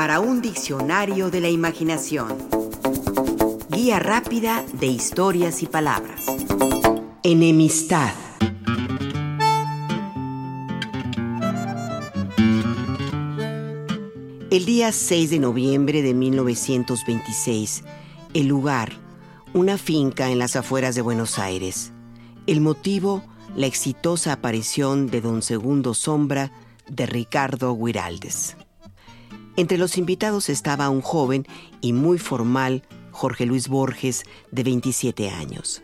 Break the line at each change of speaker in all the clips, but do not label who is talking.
para un diccionario de la imaginación. Guía rápida de historias y palabras. Enemistad. El día 6 de noviembre de 1926, el lugar, una finca en las afueras de Buenos Aires. El motivo, la exitosa aparición de don Segundo Sombra de Ricardo Guiraldes. Entre los invitados estaba un joven y muy formal Jorge Luis Borges, de 27 años.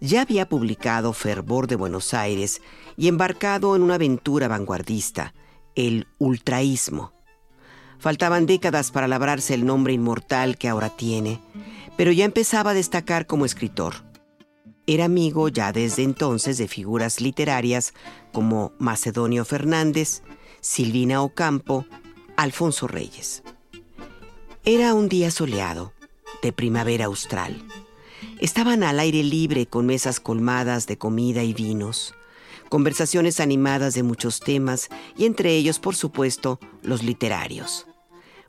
Ya había publicado Fervor de Buenos Aires y embarcado en una aventura vanguardista, el ultraísmo. Faltaban décadas para labrarse el nombre inmortal que ahora tiene, pero ya empezaba a destacar como escritor. Era amigo ya desde entonces de figuras literarias como Macedonio Fernández, Silvina Ocampo, Alfonso Reyes. Era un día soleado, de primavera austral. Estaban al aire libre con mesas colmadas de comida y vinos, conversaciones animadas de muchos temas y entre ellos, por supuesto, los literarios.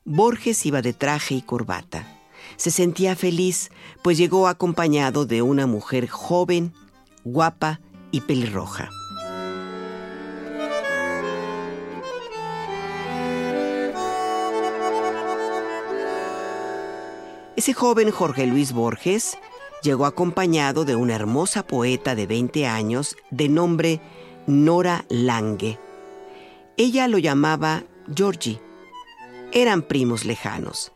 Borges iba de traje y corbata. Se sentía feliz, pues llegó acompañado de una mujer joven, guapa y pelirroja. Ese joven Jorge Luis Borges llegó acompañado de una hermosa poeta de 20 años de nombre Nora Lange. Ella lo llamaba Georgie. Eran primos lejanos.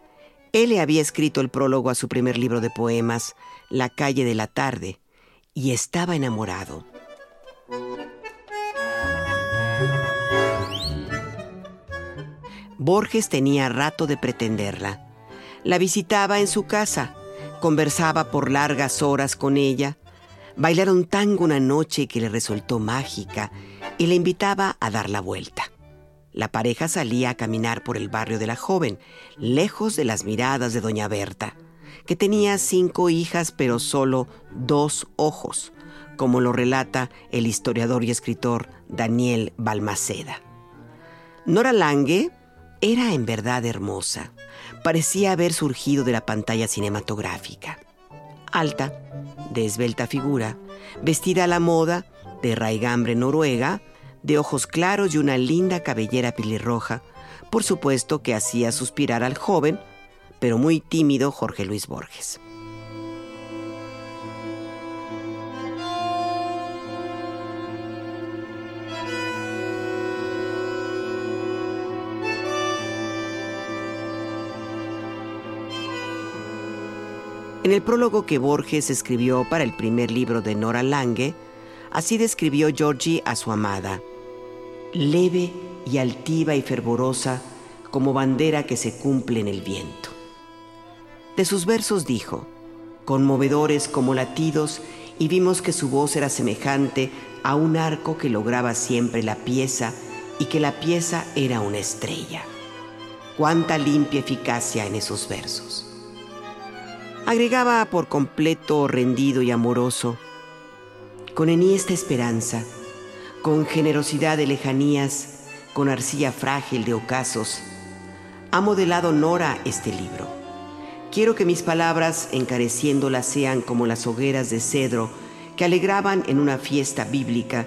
Él le había escrito el prólogo a su primer libro de poemas, La calle de la tarde, y estaba enamorado. Borges tenía rato de pretenderla. La visitaba en su casa, conversaba por largas horas con ella, bailaron tango una noche que le resultó mágica y le invitaba a dar la vuelta. La pareja salía a caminar por el barrio de la joven, lejos de las miradas de doña Berta, que tenía cinco hijas pero solo dos ojos, como lo relata el historiador y escritor Daniel Balmaceda. Nora Lange era en verdad hermosa parecía haber surgido de la pantalla cinematográfica. Alta, de esbelta figura, vestida a la moda, de raigambre noruega, de ojos claros y una linda cabellera pelirroja, por supuesto que hacía suspirar al joven, pero muy tímido Jorge Luis Borges. En el prólogo que Borges escribió para el primer libro de Nora Lange, así describió Georgie a su amada. Leve y altiva y fervorosa como bandera que se cumple en el viento. De sus versos dijo, conmovedores como latidos, y vimos que su voz era semejante a un arco que lograba siempre la pieza y que la pieza era una estrella. Cuánta limpia eficacia en esos versos. Agregaba por completo rendido y amoroso, con enhiesta esperanza, con generosidad de lejanías, con arcilla frágil de ocasos, ha modelado Nora este libro. Quiero que mis palabras, encareciéndolas, sean como las hogueras de cedro que alegraban en una fiesta bíblica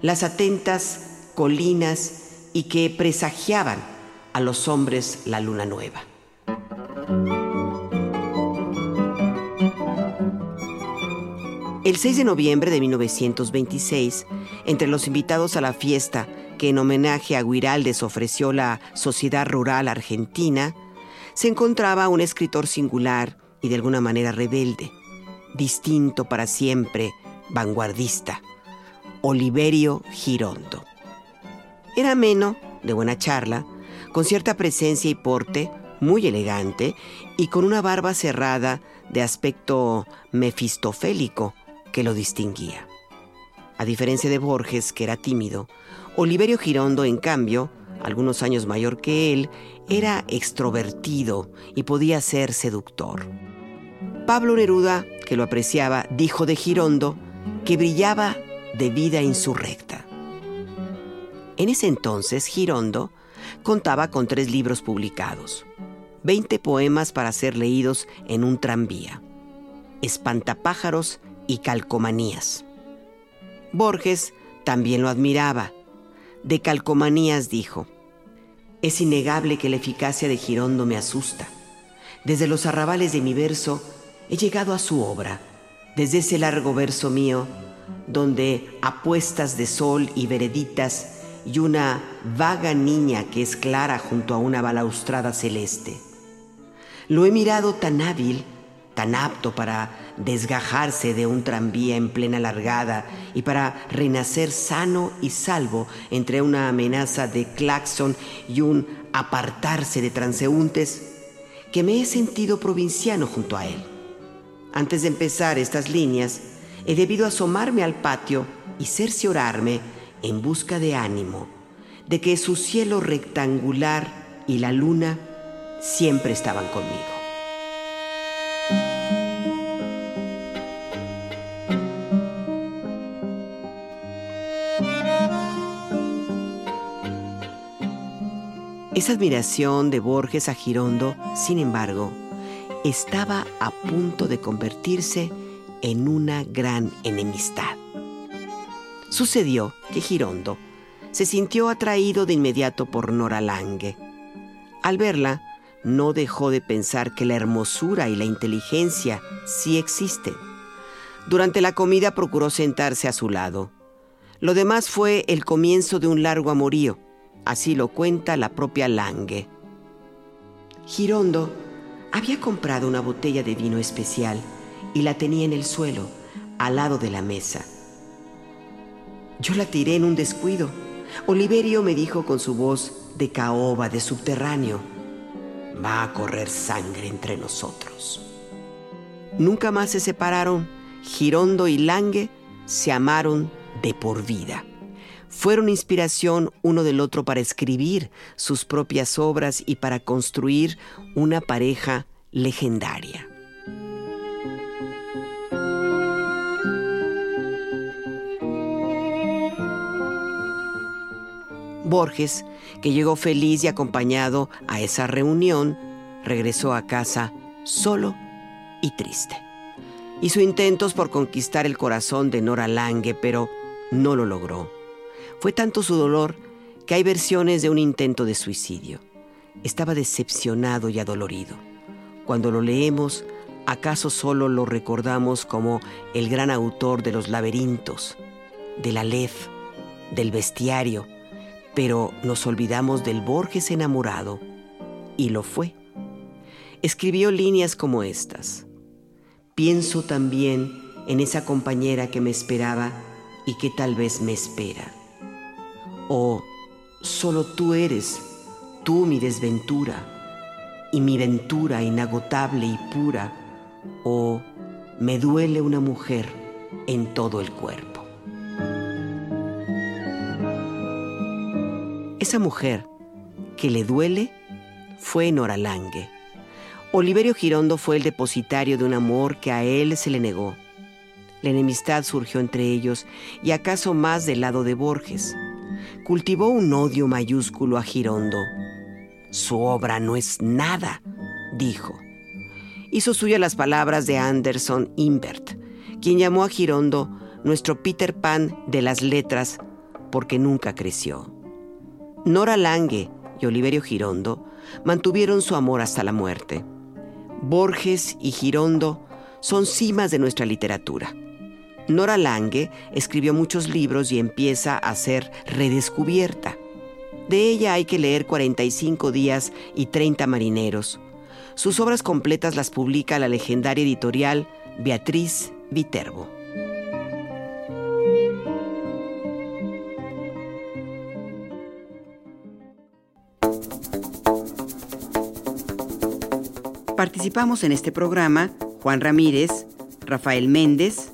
las atentas colinas y que presagiaban a los hombres la luna nueva. El 6 de noviembre de 1926, entre los invitados a la fiesta que en homenaje a Guiraldes ofreció la Sociedad Rural Argentina, se encontraba un escritor singular y de alguna manera rebelde, distinto para siempre, vanguardista, Oliverio Girondo. Era ameno, de buena charla, con cierta presencia y porte, muy elegante y con una barba cerrada de aspecto mefistofélico, que lo distinguía. A diferencia de Borges, que era tímido, Oliverio Girondo, en cambio, algunos años mayor que él, era extrovertido y podía ser seductor. Pablo Neruda, que lo apreciaba, dijo de Girondo que brillaba de vida insurrecta. En ese entonces, Girondo Contaba con tres libros publicados, 20 poemas para ser leídos en un tranvía, espantapájaros y calcomanías. Borges también lo admiraba. De calcomanías dijo, es innegable que la eficacia de Girondo me asusta. Desde los arrabales de mi verso he llegado a su obra, desde ese largo verso mío, donde apuestas de sol y vereditas y una vaga niña que es clara junto a una balaustrada celeste. Lo he mirado tan hábil, tan apto para desgajarse de un tranvía en plena largada y para renacer sano y salvo entre una amenaza de claxon y un apartarse de transeúntes, que me he sentido provinciano junto a él. Antes de empezar estas líneas, he debido asomarme al patio y cerciorarme en busca de ánimo, de que su cielo rectangular y la luna siempre estaban conmigo. Esa admiración de Borges a Girondo, sin embargo, estaba a punto de convertirse en una gran enemistad. Sucedió que Girondo se sintió atraído de inmediato por Nora Lange. Al verla, no dejó de pensar que la hermosura y la inteligencia sí existen. Durante la comida procuró sentarse a su lado. Lo demás fue el comienzo de un largo amorío Así lo cuenta la propia Lange. Girondo había comprado una botella de vino especial y la tenía en el suelo, al lado de la mesa. Yo la tiré en un descuido. Oliverio me dijo con su voz de caoba de subterráneo, va a correr sangre entre nosotros. Nunca más se separaron. Girondo y Lange se amaron de por vida fueron inspiración uno del otro para escribir sus propias obras y para construir una pareja legendaria. Borges, que llegó feliz y acompañado a esa reunión, regresó a casa solo y triste. Hizo intentos por conquistar el corazón de Nora Lange, pero no lo logró. Fue tanto su dolor que hay versiones de un intento de suicidio. Estaba decepcionado y adolorido. Cuando lo leemos, ¿acaso solo lo recordamos como el gran autor de los laberintos, de la Lef, del bestiario, pero nos olvidamos del Borges enamorado? Y lo fue. Escribió líneas como estas. Pienso también en esa compañera que me esperaba y que tal vez me espera o solo tú eres, tú mi desventura, y mi ventura inagotable y pura, o me duele una mujer en todo el cuerpo. Esa mujer que le duele fue Lange. Oliverio Girondo fue el depositario de un amor que a él se le negó. La enemistad surgió entre ellos y acaso más del lado de Borges cultivó un odio mayúsculo a Girondo. Su obra no es nada, dijo. Hizo suya las palabras de Anderson Imbert, quien llamó a Girondo nuestro Peter Pan de las letras porque nunca creció. Nora Lange y Oliverio Girondo mantuvieron su amor hasta la muerte. Borges y Girondo son cimas de nuestra literatura. Nora Lange escribió muchos libros y empieza a ser redescubierta. De ella hay que leer 45 días y 30 marineros. Sus obras completas las publica la legendaria editorial Beatriz Viterbo. Participamos en este programa Juan Ramírez, Rafael Méndez,